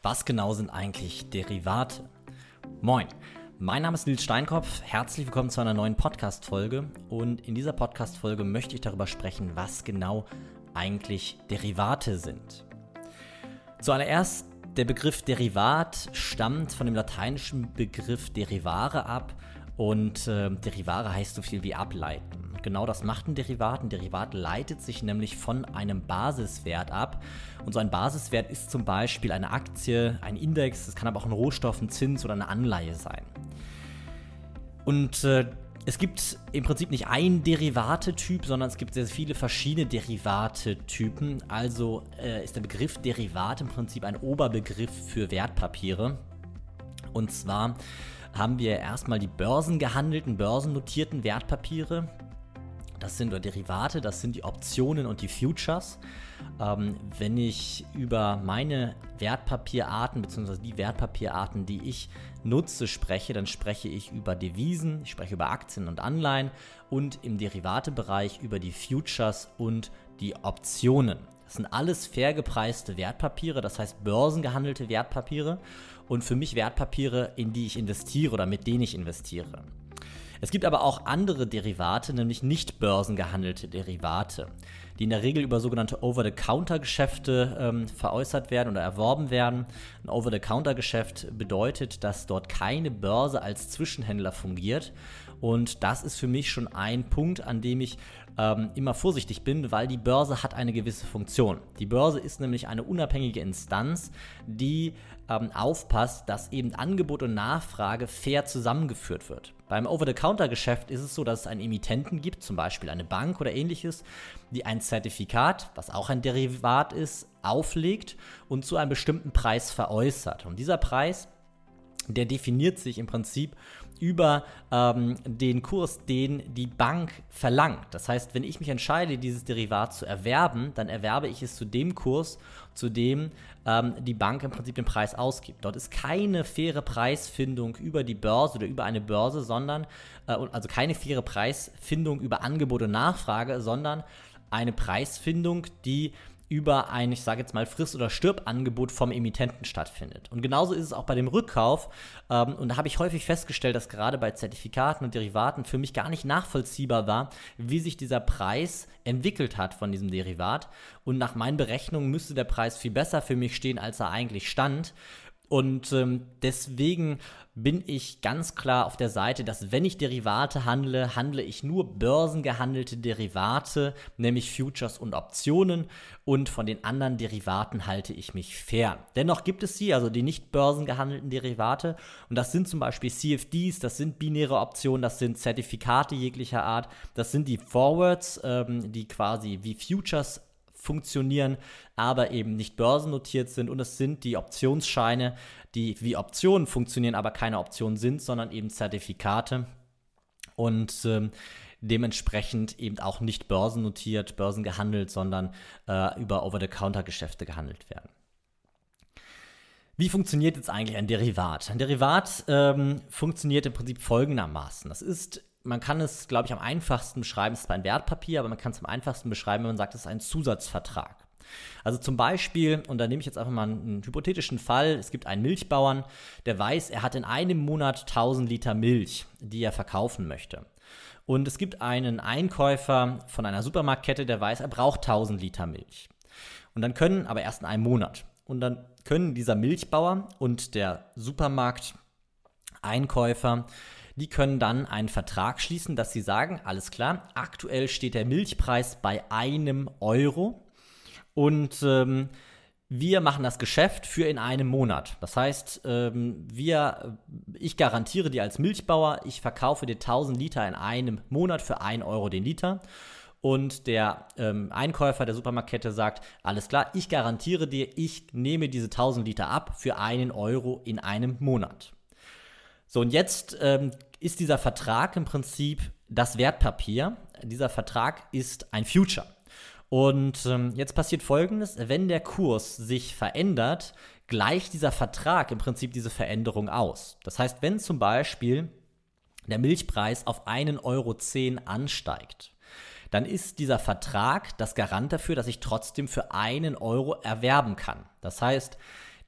Was genau sind eigentlich Derivate? Moin, mein Name ist Nils Steinkopf. Herzlich willkommen zu einer neuen Podcast-Folge. Und in dieser Podcast-Folge möchte ich darüber sprechen, was genau eigentlich Derivate sind. Zuallererst, der Begriff Derivat stammt von dem lateinischen Begriff derivare ab. Und äh, derivare heißt so viel wie ableiten. Genau das macht ein Derivat. Ein Derivat leitet sich nämlich von einem Basiswert ab. Und so ein Basiswert ist zum Beispiel eine Aktie, ein Index, das kann aber auch ein Rohstoff, ein Zins oder eine Anleihe sein. Und äh, es gibt im Prinzip nicht einen Derivatetyp, sondern es gibt sehr viele verschiedene Derivatetypen. Also äh, ist der Begriff Derivat im Prinzip ein Oberbegriff für Wertpapiere. Und zwar haben wir erstmal die börsengehandelten, börsennotierten Wertpapiere. Das sind Derivate, das sind die Optionen und die Futures. Ähm, wenn ich über meine Wertpapierarten bzw. die Wertpapierarten, die ich nutze, spreche, dann spreche ich über Devisen, ich spreche über Aktien und Anleihen und im Derivatebereich über die Futures und die Optionen. Das sind alles fair gepreiste Wertpapiere, das heißt börsengehandelte Wertpapiere und für mich Wertpapiere, in die ich investiere oder mit denen ich investiere. Es gibt aber auch andere Derivate, nämlich nicht börsengehandelte Derivate, die in der Regel über sogenannte Over-the-Counter-Geschäfte ähm, veräußert werden oder erworben werden. Ein Over-the-Counter-Geschäft bedeutet, dass dort keine Börse als Zwischenhändler fungiert. Und das ist für mich schon ein Punkt, an dem ich ähm, immer vorsichtig bin, weil die Börse hat eine gewisse Funktion. Die Börse ist nämlich eine unabhängige Instanz, die ähm, aufpasst, dass eben Angebot und Nachfrage fair zusammengeführt wird. Beim Over-the-Counter-Geschäft ist es so, dass es einen Emittenten gibt, zum Beispiel eine Bank oder ähnliches, die ein Zertifikat, was auch ein Derivat ist, auflegt und zu einem bestimmten Preis veräußert. Und dieser Preis der definiert sich im Prinzip über ähm, den Kurs, den die Bank verlangt. Das heißt, wenn ich mich entscheide, dieses Derivat zu erwerben, dann erwerbe ich es zu dem Kurs, zu dem ähm, die Bank im Prinzip den Preis ausgibt. Dort ist keine faire Preisfindung über die Börse oder über eine Börse, sondern, äh, also keine faire Preisfindung über Angebot und Nachfrage, sondern eine Preisfindung, die über ein, ich sage jetzt mal, Friss- oder Stirb-Angebot vom Emittenten stattfindet. Und genauso ist es auch bei dem Rückkauf. Ähm, und da habe ich häufig festgestellt, dass gerade bei Zertifikaten und Derivaten für mich gar nicht nachvollziehbar war, wie sich dieser Preis entwickelt hat von diesem Derivat. Und nach meinen Berechnungen müsste der Preis viel besser für mich stehen, als er eigentlich stand. Und ähm, deswegen bin ich ganz klar auf der Seite, dass wenn ich Derivate handle, handle ich nur börsengehandelte Derivate, nämlich Futures und Optionen. Und von den anderen Derivaten halte ich mich fern. Dennoch gibt es sie, also die nicht börsengehandelten Derivate. Und das sind zum Beispiel CFDs, das sind binäre Optionen, das sind Zertifikate jeglicher Art, das sind die Forwards, ähm, die quasi wie Futures funktionieren, aber eben nicht börsennotiert sind. Und es sind die Optionsscheine, die wie Optionen funktionieren, aber keine Optionen sind, sondern eben Zertifikate. Und ähm, dementsprechend eben auch nicht börsennotiert, börsengehandelt, sondern äh, über Over-the-Counter-Geschäfte gehandelt werden. Wie funktioniert jetzt eigentlich ein Derivat? Ein Derivat ähm, funktioniert im Prinzip folgendermaßen. Das ist man kann es, glaube ich, am einfachsten beschreiben, es ist ein Wertpapier, aber man kann es am einfachsten beschreiben, wenn man sagt, es ist ein Zusatzvertrag. Also zum Beispiel, und da nehme ich jetzt einfach mal einen hypothetischen Fall, es gibt einen Milchbauern, der weiß, er hat in einem Monat 1000 Liter Milch, die er verkaufen möchte. Und es gibt einen Einkäufer von einer Supermarktkette, der weiß, er braucht 1000 Liter Milch. Und dann können, aber erst in einem Monat. Und dann können dieser Milchbauer und der Supermarkteinkäufer die können dann einen Vertrag schließen, dass sie sagen, alles klar, aktuell steht der Milchpreis bei einem Euro und ähm, wir machen das Geschäft für in einem Monat. Das heißt, ähm, wir, ich garantiere dir als Milchbauer, ich verkaufe dir 1000 Liter in einem Monat für 1 Euro den Liter. Und der ähm, Einkäufer der Supermarktkette sagt, alles klar, ich garantiere dir, ich nehme diese 1000 Liter ab für einen Euro in einem Monat. So, und jetzt ähm, ist dieser Vertrag im Prinzip das Wertpapier. Dieser Vertrag ist ein Future. Und ähm, jetzt passiert Folgendes, wenn der Kurs sich verändert, gleicht dieser Vertrag im Prinzip diese Veränderung aus. Das heißt, wenn zum Beispiel der Milchpreis auf 1,10 Euro ansteigt, dann ist dieser Vertrag das Garant dafür, dass ich trotzdem für einen Euro erwerben kann. Das heißt,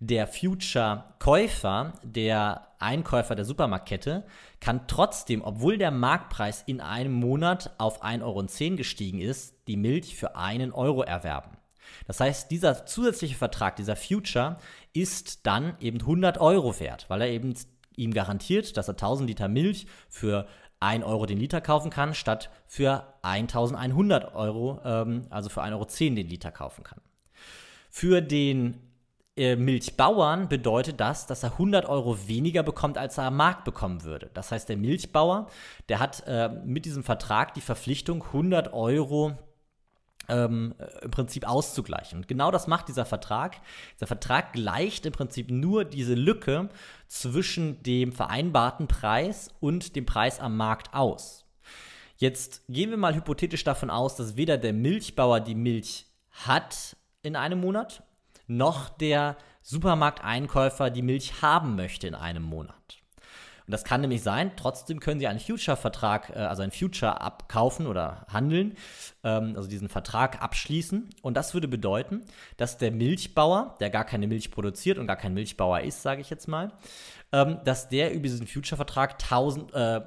der Future-Käufer, der Einkäufer der Supermarktkette, kann trotzdem, obwohl der Marktpreis in einem Monat auf 1,10 Euro gestiegen ist, die Milch für einen Euro erwerben. Das heißt, dieser zusätzliche Vertrag, dieser Future, ist dann eben 100 Euro wert, weil er eben ihm garantiert, dass er 1000 Liter Milch für 1 Euro den Liter kaufen kann, statt für 1100 Euro, ähm, also für 1,10 Euro den Liter kaufen kann. Für den Milchbauern bedeutet das, dass er 100 Euro weniger bekommt, als er am Markt bekommen würde. Das heißt, der Milchbauer, der hat äh, mit diesem Vertrag die Verpflichtung, 100 Euro ähm, im Prinzip auszugleichen. Und genau das macht dieser Vertrag. Dieser Vertrag gleicht im Prinzip nur diese Lücke zwischen dem vereinbarten Preis und dem Preis am Markt aus. Jetzt gehen wir mal hypothetisch davon aus, dass weder der Milchbauer die Milch hat in einem Monat, noch der Supermarkteinkäufer die Milch haben möchte in einem Monat. Und das kann nämlich sein, trotzdem können Sie einen Future-Vertrag, äh, also ein Future abkaufen oder handeln, ähm, also diesen Vertrag abschließen. Und das würde bedeuten, dass der Milchbauer, der gar keine Milch produziert und gar kein Milchbauer ist, sage ich jetzt mal, ähm, dass der über diesen Future-Vertrag 1000, äh,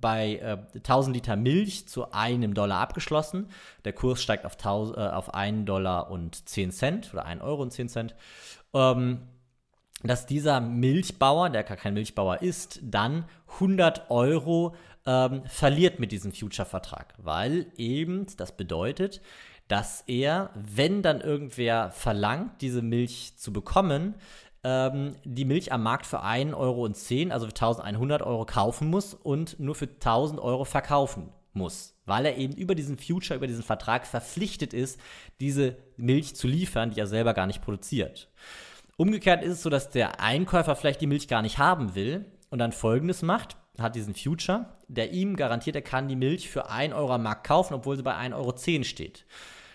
bei äh, 1000 Liter Milch zu einem Dollar abgeschlossen. Der Kurs steigt auf, 1000, äh, auf 1 Dollar und 10 Cent oder 1 Euro und 10 Cent. Ähm, dass dieser Milchbauer, der gar kein Milchbauer ist, dann 100 Euro ähm, verliert mit diesem Future-Vertrag, weil eben das bedeutet, dass er, wenn dann irgendwer verlangt, diese Milch zu bekommen, ähm, die Milch am Markt für 1,10 Euro, also für 1100 Euro kaufen muss und nur für 1000 Euro verkaufen muss, weil er eben über diesen Future, über diesen Vertrag verpflichtet ist, diese Milch zu liefern, die er selber gar nicht produziert. Umgekehrt ist es so, dass der Einkäufer vielleicht die Milch gar nicht haben will und dann folgendes macht, hat diesen Future, der ihm garantiert, er kann die Milch für 1 Euro am Markt kaufen, obwohl sie bei 1,10 Euro steht.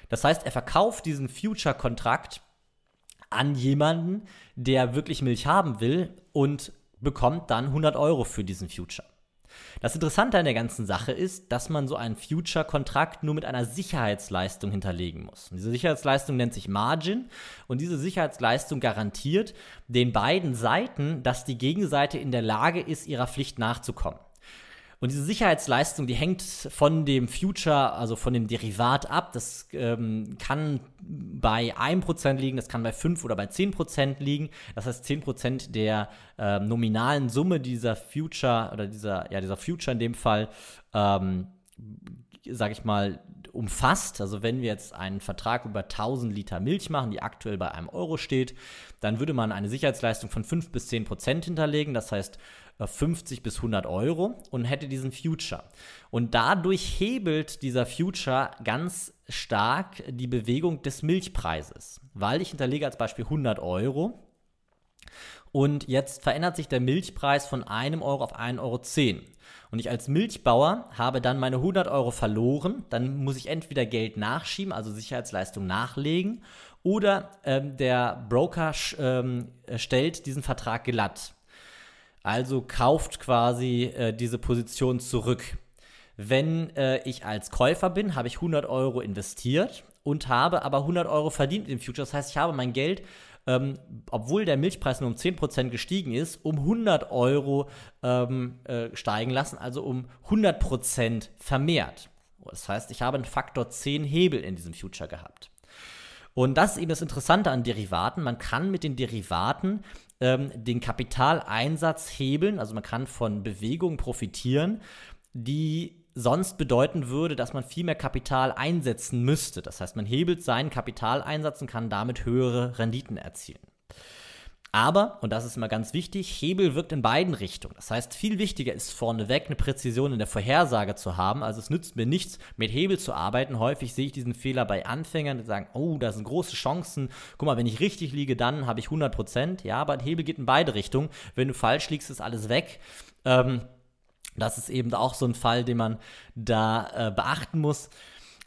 Das heißt, er verkauft diesen Future-Kontrakt an jemanden, der wirklich Milch haben will und bekommt dann 100 Euro für diesen Future. Das Interessante an der ganzen Sache ist, dass man so einen Future-Kontrakt nur mit einer Sicherheitsleistung hinterlegen muss. Und diese Sicherheitsleistung nennt sich Margin und diese Sicherheitsleistung garantiert den beiden Seiten, dass die Gegenseite in der Lage ist, ihrer Pflicht nachzukommen. Und diese Sicherheitsleistung, die hängt von dem Future, also von dem Derivat ab. Das ähm, kann bei 1% liegen, das kann bei 5 oder bei 10% liegen. Das heißt, 10% der äh, nominalen Summe dieser Future oder dieser, ja, dieser Future in dem Fall, ähm, sage ich mal, umfasst. Also wenn wir jetzt einen Vertrag über 1000 Liter Milch machen, die aktuell bei einem Euro steht, dann würde man eine Sicherheitsleistung von 5 bis 10 Prozent hinterlegen. Das heißt, 50 bis 100 Euro und hätte diesen Future. Und dadurch hebelt dieser Future ganz stark die Bewegung des Milchpreises, weil ich hinterlege als Beispiel 100 Euro und jetzt verändert sich der Milchpreis von einem Euro auf 1,10 Euro. Und ich als Milchbauer habe dann meine 100 Euro verloren. Dann muss ich entweder Geld nachschieben, also Sicherheitsleistung nachlegen, oder ähm, der Broker ähm, stellt diesen Vertrag glatt. Also kauft quasi äh, diese Position zurück. Wenn äh, ich als Käufer bin, habe ich 100 Euro investiert und habe aber 100 Euro verdient im Future. Das heißt, ich habe mein Geld, ähm, obwohl der Milchpreis nur um 10% gestiegen ist, um 100 Euro ähm, äh, steigen lassen, also um 100% vermehrt. Das heißt, ich habe einen Faktor 10 Hebel in diesem Future gehabt. Und das ist eben das Interessante an Derivaten. Man kann mit den Derivaten ähm, den Kapitaleinsatz hebeln, also man kann von Bewegungen profitieren, die sonst bedeuten würde, dass man viel mehr Kapital einsetzen müsste. Das heißt, man hebelt seinen Kapitaleinsatz und kann damit höhere Renditen erzielen. Aber, und das ist immer ganz wichtig, Hebel wirkt in beiden Richtungen. Das heißt, viel wichtiger ist vorneweg eine Präzision in der Vorhersage zu haben. Also es nützt mir nichts, mit Hebel zu arbeiten. Häufig sehe ich diesen Fehler bei Anfängern, die sagen, oh, da sind große Chancen. Guck mal, wenn ich richtig liege, dann habe ich 100 Prozent. Ja, aber ein Hebel geht in beide Richtungen. Wenn du falsch liegst, ist alles weg. Ähm, das ist eben auch so ein Fall, den man da äh, beachten muss.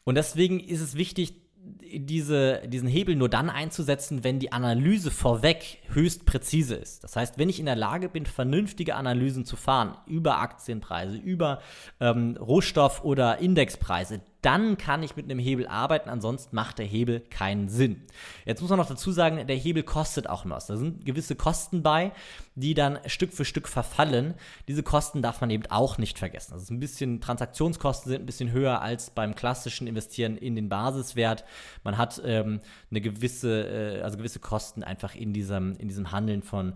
Und deswegen ist es wichtig, diese, diesen Hebel nur dann einzusetzen, wenn die Analyse vorweg höchst präzise ist. Das heißt, wenn ich in der Lage bin, vernünftige Analysen zu fahren über Aktienpreise, über ähm, Rohstoff- oder Indexpreise, dann kann ich mit einem Hebel arbeiten, ansonsten macht der Hebel keinen Sinn. Jetzt muss man noch dazu sagen, der Hebel kostet auch was. Da sind gewisse Kosten bei, die dann Stück für Stück verfallen. Diese Kosten darf man eben auch nicht vergessen. Also ein bisschen Transaktionskosten sind ein bisschen höher als beim klassischen Investieren in den Basiswert. Man hat ähm, eine gewisse, äh, also gewisse Kosten einfach in diesem, in diesem Handeln von,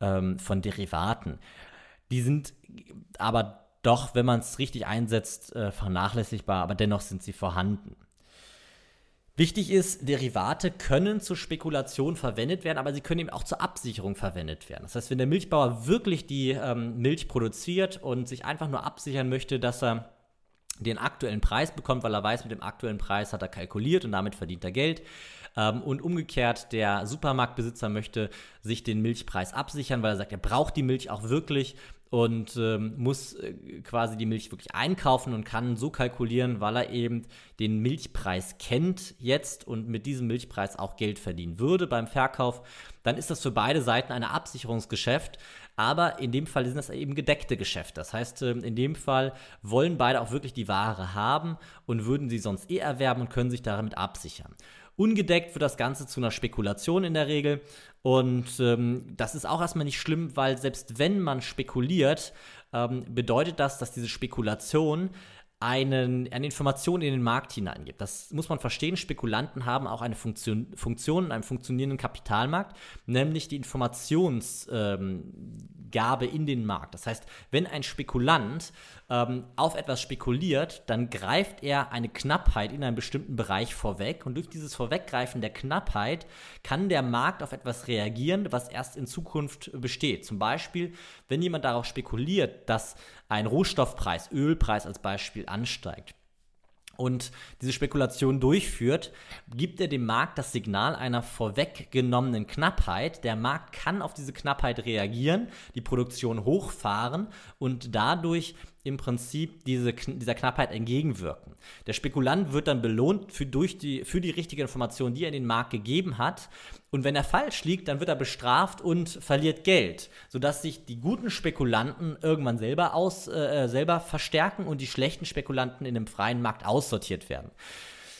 ähm, von Derivaten. Die sind aber doch, wenn man es richtig einsetzt, äh, vernachlässigbar, aber dennoch sind sie vorhanden. Wichtig ist, Derivate können zur Spekulation verwendet werden, aber sie können eben auch zur Absicherung verwendet werden. Das heißt, wenn der Milchbauer wirklich die ähm, Milch produziert und sich einfach nur absichern möchte, dass er den aktuellen Preis bekommt, weil er weiß, mit dem aktuellen Preis hat er kalkuliert und damit verdient er Geld. Ähm, und umgekehrt, der Supermarktbesitzer möchte sich den Milchpreis absichern, weil er sagt, er braucht die Milch auch wirklich und ähm, muss äh, quasi die Milch wirklich einkaufen und kann so kalkulieren, weil er eben den Milchpreis kennt jetzt und mit diesem Milchpreis auch Geld verdienen würde beim Verkauf, dann ist das für beide Seiten ein Absicherungsgeschäft. Aber in dem Fall sind das eben gedeckte Geschäfte. Das heißt, ähm, in dem Fall wollen beide auch wirklich die Ware haben und würden sie sonst eh erwerben und können sich damit absichern. Ungedeckt wird das Ganze zu einer Spekulation in der Regel. Und ähm, das ist auch erstmal nicht schlimm, weil selbst wenn man spekuliert, ähm, bedeutet das, dass diese Spekulation einen, eine Information in den Markt hineingibt. Das muss man verstehen. Spekulanten haben auch eine Funktion, Funktion in einem funktionierenden Kapitalmarkt, nämlich die Informationsgabe ähm, in den Markt. Das heißt, wenn ein Spekulant ähm, auf etwas spekuliert, dann greift er eine Knappheit in einem bestimmten Bereich vorweg und durch dieses Vorweggreifen der Knappheit kann der Markt auf etwas reagieren, was erst in Zukunft besteht. Zum Beispiel, wenn jemand darauf spekuliert, dass ein Rohstoffpreis, Ölpreis als Beispiel, ansteigt und diese Spekulation durchführt, gibt er dem Markt das Signal einer vorweggenommenen Knappheit. Der Markt kann auf diese Knappheit reagieren, die Produktion hochfahren und dadurch im Prinzip diese, dieser Knappheit entgegenwirken. Der Spekulant wird dann belohnt für, durch die, für die richtige Information, die er in den Markt gegeben hat. Und wenn er falsch liegt, dann wird er bestraft und verliert Geld, sodass sich die guten Spekulanten irgendwann selber, aus, äh, selber verstärken und die schlechten Spekulanten in dem freien Markt aussortiert werden.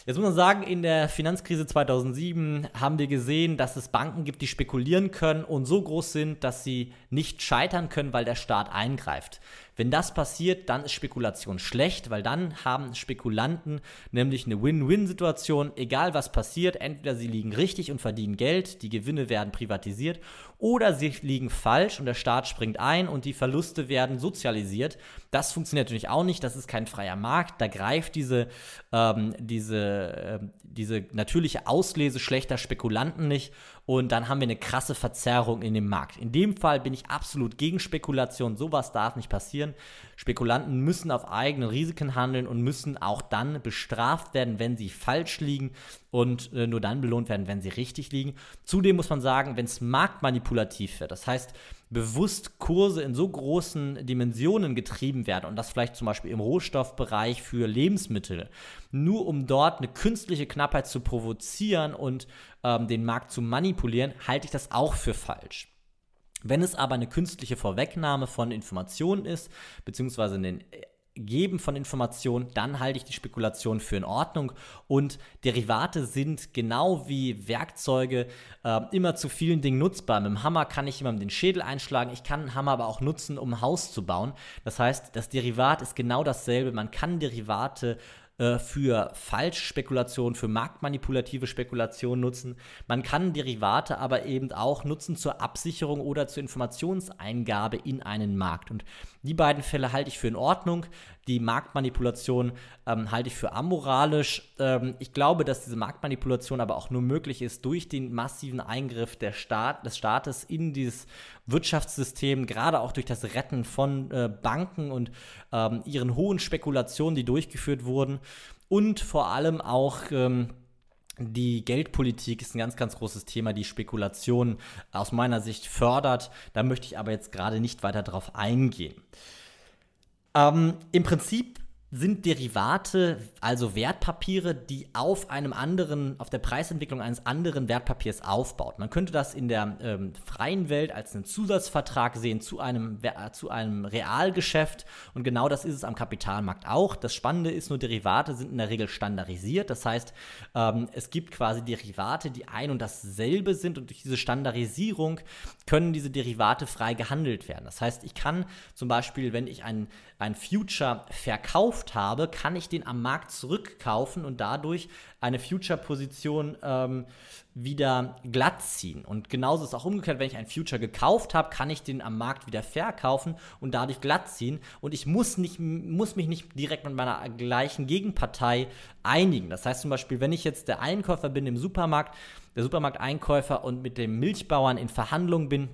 Jetzt muss man sagen, in der Finanzkrise 2007 haben wir gesehen, dass es Banken gibt, die spekulieren können und so groß sind, dass sie nicht scheitern können, weil der Staat eingreift. Wenn das passiert, dann ist Spekulation schlecht, weil dann haben Spekulanten nämlich eine Win-Win-Situation, egal was passiert, entweder sie liegen richtig und verdienen Geld, die Gewinne werden privatisiert, oder sie liegen falsch und der Staat springt ein und die Verluste werden sozialisiert. Das funktioniert natürlich auch nicht, das ist kein freier Markt, da greift diese, ähm, diese, äh, diese natürliche Auslese schlechter Spekulanten nicht und dann haben wir eine krasse Verzerrung in dem Markt. In dem Fall bin ich absolut gegen Spekulation. Sowas darf nicht passieren. Spekulanten müssen auf eigene Risiken handeln und müssen auch dann bestraft werden, wenn sie falsch liegen und äh, nur dann belohnt werden, wenn sie richtig liegen. Zudem muss man sagen, wenn es marktmanipulativ wird, das heißt, bewusst Kurse in so großen Dimensionen getrieben werden und das vielleicht zum Beispiel im Rohstoffbereich für Lebensmittel, nur um dort eine künstliche Knappheit zu provozieren und ähm, den Markt zu manipulieren, halte ich das auch für falsch. Wenn es aber eine künstliche Vorwegnahme von Informationen ist, beziehungsweise ein Geben von Informationen, dann halte ich die Spekulation für in Ordnung. Und Derivate sind genau wie Werkzeuge äh, immer zu vielen Dingen nutzbar. Mit dem Hammer kann ich jemandem den Schädel einschlagen. Ich kann einen Hammer aber auch nutzen, um ein Haus zu bauen. Das heißt, das Derivat ist genau dasselbe. Man kann Derivate äh, für Falschspekulation, für marktmanipulative Spekulation nutzen. Man kann Derivate aber eben auch nutzen zur Absicherung oder zur Informationseingabe in einen Markt. Und die beiden Fälle halte ich für in Ordnung. Die Marktmanipulation ähm, halte ich für amoralisch. Ähm, ich glaube, dass diese Marktmanipulation aber auch nur möglich ist durch den massiven Eingriff der Staat, des Staates in dieses Wirtschaftssystem, gerade auch durch das Retten von äh, Banken und ähm, ihren hohen Spekulationen, die durchgeführt wurden. Und vor allem auch ähm, die Geldpolitik ist ein ganz, ganz großes Thema, die Spekulation aus meiner Sicht fördert. Da möchte ich aber jetzt gerade nicht weiter drauf eingehen. Ähm, Im Prinzip sind Derivate, also Wertpapiere, die auf einem anderen, auf der Preisentwicklung eines anderen Wertpapiers aufbaut. Man könnte das in der ähm, freien Welt als einen Zusatzvertrag sehen zu einem, zu einem Realgeschäft und genau das ist es am Kapitalmarkt auch. Das Spannende ist nur, Derivate sind in der Regel standardisiert. Das heißt, ähm, es gibt quasi Derivate, die ein und dasselbe sind und durch diese Standardisierung können diese Derivate frei gehandelt werden. Das heißt, ich kann zum Beispiel, wenn ich ein, ein Future verkauft habe, kann ich den am Markt zurückkaufen und dadurch eine Future-Position ähm, wieder glatt ziehen. Und genauso ist auch umgekehrt, wenn ich ein Future gekauft habe, kann ich den am Markt wieder verkaufen und dadurch glatt ziehen. Und ich muss, nicht, muss mich nicht direkt mit meiner gleichen Gegenpartei einigen. Das heißt zum Beispiel, wenn ich jetzt der Einkäufer bin im Supermarkt, der Supermarkteinkäufer und mit dem Milchbauern in Verhandlungen bin,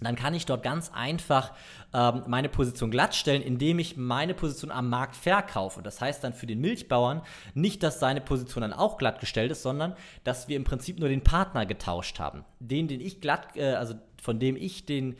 dann kann ich dort ganz einfach ähm, meine Position glattstellen, indem ich meine Position am Markt verkaufe. Das heißt dann für den Milchbauern nicht, dass seine Position dann auch glattgestellt ist, sondern dass wir im Prinzip nur den Partner getauscht haben. Den, den ich glatt, äh, also von dem ich den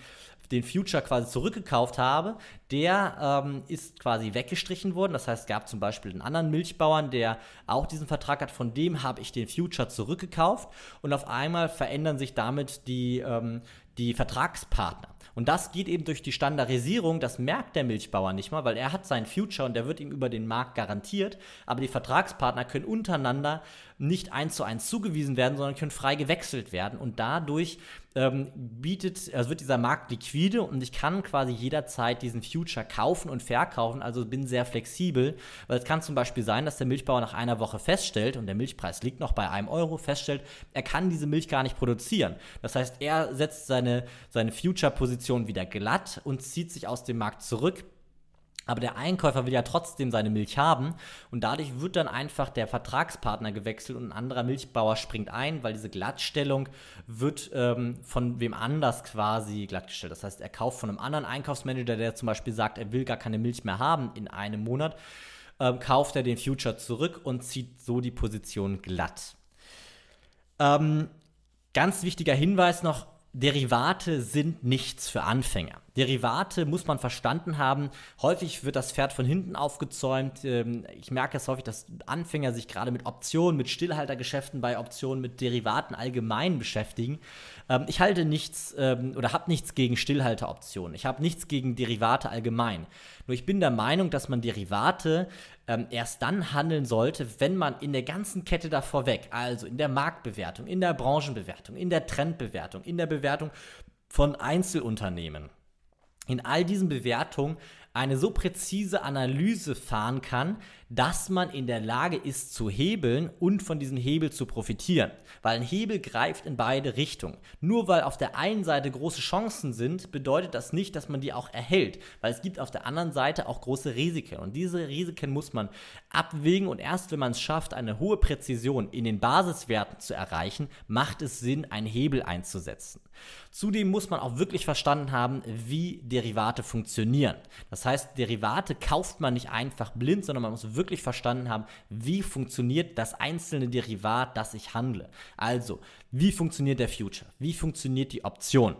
den Future quasi zurückgekauft habe, der ähm, ist quasi weggestrichen worden. Das heißt, es gab zum Beispiel einen anderen Milchbauern, der auch diesen Vertrag hat, von dem habe ich den Future zurückgekauft und auf einmal verändern sich damit die, ähm, die Vertragspartner. Und das geht eben durch die Standardisierung, das merkt der Milchbauer nicht mal, weil er hat sein Future und der wird ihm über den Markt garantiert, aber die Vertragspartner können untereinander nicht eins zu eins zugewiesen werden, sondern können frei gewechselt werden und dadurch ähm, bietet, also wird dieser Markt liquide und ich kann quasi jederzeit diesen Future kaufen und verkaufen, also bin sehr flexibel, weil es kann zum Beispiel sein, dass der Milchbauer nach einer Woche feststellt und der Milchpreis liegt noch bei einem Euro, feststellt, er kann diese Milch gar nicht produzieren. Das heißt, er setzt seine, seine Future-Position wieder glatt und zieht sich aus dem Markt zurück aber der Einkäufer will ja trotzdem seine Milch haben und dadurch wird dann einfach der Vertragspartner gewechselt und ein anderer Milchbauer springt ein, weil diese Glattstellung wird ähm, von wem anders quasi glattgestellt. Das heißt, er kauft von einem anderen Einkaufsmanager, der zum Beispiel sagt, er will gar keine Milch mehr haben in einem Monat, ähm, kauft er den Future zurück und zieht so die Position glatt. Ähm, ganz wichtiger Hinweis noch, Derivate sind nichts für Anfänger. Derivate muss man verstanden haben. Häufig wird das Pferd von hinten aufgezäumt. Ähm, ich merke es häufig, dass Anfänger sich gerade mit Optionen, mit Stillhaltergeschäften bei Optionen, mit Derivaten allgemein beschäftigen. Ähm, ich halte nichts ähm, oder habe nichts gegen Stillhalteroptionen. Ich habe nichts gegen Derivate allgemein. Nur ich bin der Meinung, dass man Derivate erst dann handeln sollte, wenn man in der ganzen Kette davor weg, also in der Marktbewertung, in der Branchenbewertung, in der Trendbewertung, in der Bewertung von Einzelunternehmen, in all diesen Bewertungen eine so präzise Analyse fahren kann, dass man in der Lage ist zu hebeln und von diesem Hebel zu profitieren. Weil ein Hebel greift in beide Richtungen. Nur weil auf der einen Seite große Chancen sind, bedeutet das nicht, dass man die auch erhält. Weil es gibt auf der anderen Seite auch große Risiken. Und diese Risiken muss man abwägen. Und erst wenn man es schafft, eine hohe Präzision in den Basiswerten zu erreichen, macht es Sinn, einen Hebel einzusetzen. Zudem muss man auch wirklich verstanden haben, wie Derivate funktionieren. Das heißt, Derivate kauft man nicht einfach blind, sondern man muss wirklich verstanden haben, wie funktioniert das einzelne Derivat, das ich handle. Also, wie funktioniert der Future? Wie funktioniert die Option?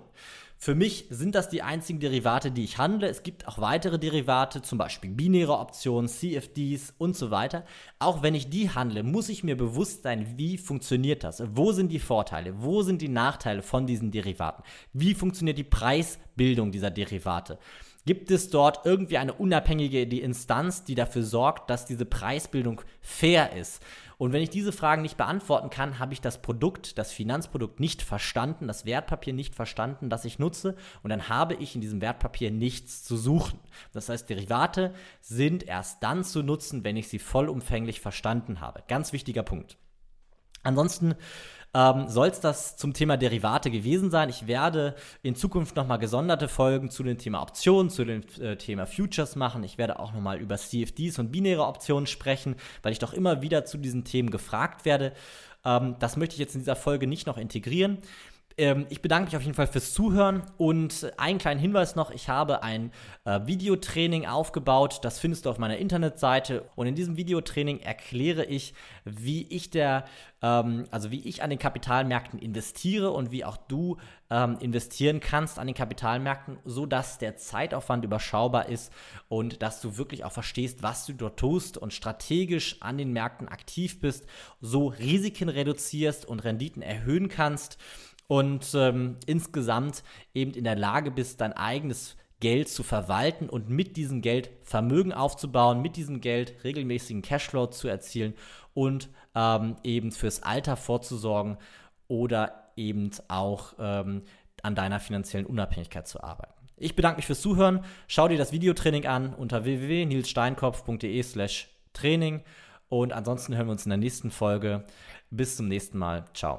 Für mich sind das die einzigen Derivate, die ich handle. Es gibt auch weitere Derivate, zum Beispiel binäre Optionen, CFDs und so weiter. Auch wenn ich die handle, muss ich mir bewusst sein, wie funktioniert das? Wo sind die Vorteile? Wo sind die Nachteile von diesen Derivaten? Wie funktioniert die Preisbildung dieser Derivate? Gibt es dort irgendwie eine unabhängige Instanz, die dafür sorgt, dass diese Preisbildung fair ist? Und wenn ich diese Fragen nicht beantworten kann, habe ich das Produkt, das Finanzprodukt nicht verstanden, das Wertpapier nicht verstanden, das ich nutze. Und dann habe ich in diesem Wertpapier nichts zu suchen. Das heißt, Derivate sind erst dann zu nutzen, wenn ich sie vollumfänglich verstanden habe. Ganz wichtiger Punkt. Ansonsten ähm, soll es das zum Thema Derivate gewesen sein. Ich werde in Zukunft nochmal gesonderte Folgen zu dem Thema Optionen, zu dem äh, Thema Futures machen. Ich werde auch nochmal über CFDs und binäre Optionen sprechen, weil ich doch immer wieder zu diesen Themen gefragt werde. Ähm, das möchte ich jetzt in dieser Folge nicht noch integrieren. Ähm, ich bedanke mich auf jeden Fall fürs Zuhören und einen kleinen Hinweis noch, ich habe ein äh, Videotraining aufgebaut, das findest du auf meiner Internetseite. Und in diesem Videotraining erkläre ich, wie ich der, ähm, also wie ich an den Kapitalmärkten investiere und wie auch du ähm, investieren kannst an den Kapitalmärkten, sodass der Zeitaufwand überschaubar ist und dass du wirklich auch verstehst, was du dort tust und strategisch an den Märkten aktiv bist, so Risiken reduzierst und Renditen erhöhen kannst und ähm, insgesamt eben in der Lage bist, dein eigenes Geld zu verwalten und mit diesem Geld Vermögen aufzubauen, mit diesem Geld regelmäßigen Cashflow zu erzielen und ähm, eben fürs Alter vorzusorgen oder eben auch ähm, an deiner finanziellen Unabhängigkeit zu arbeiten. Ich bedanke mich fürs Zuhören. Schau dir das Videotraining an unter www.nilssteinkopf.de slash Training und ansonsten hören wir uns in der nächsten Folge. Bis zum nächsten Mal. Ciao.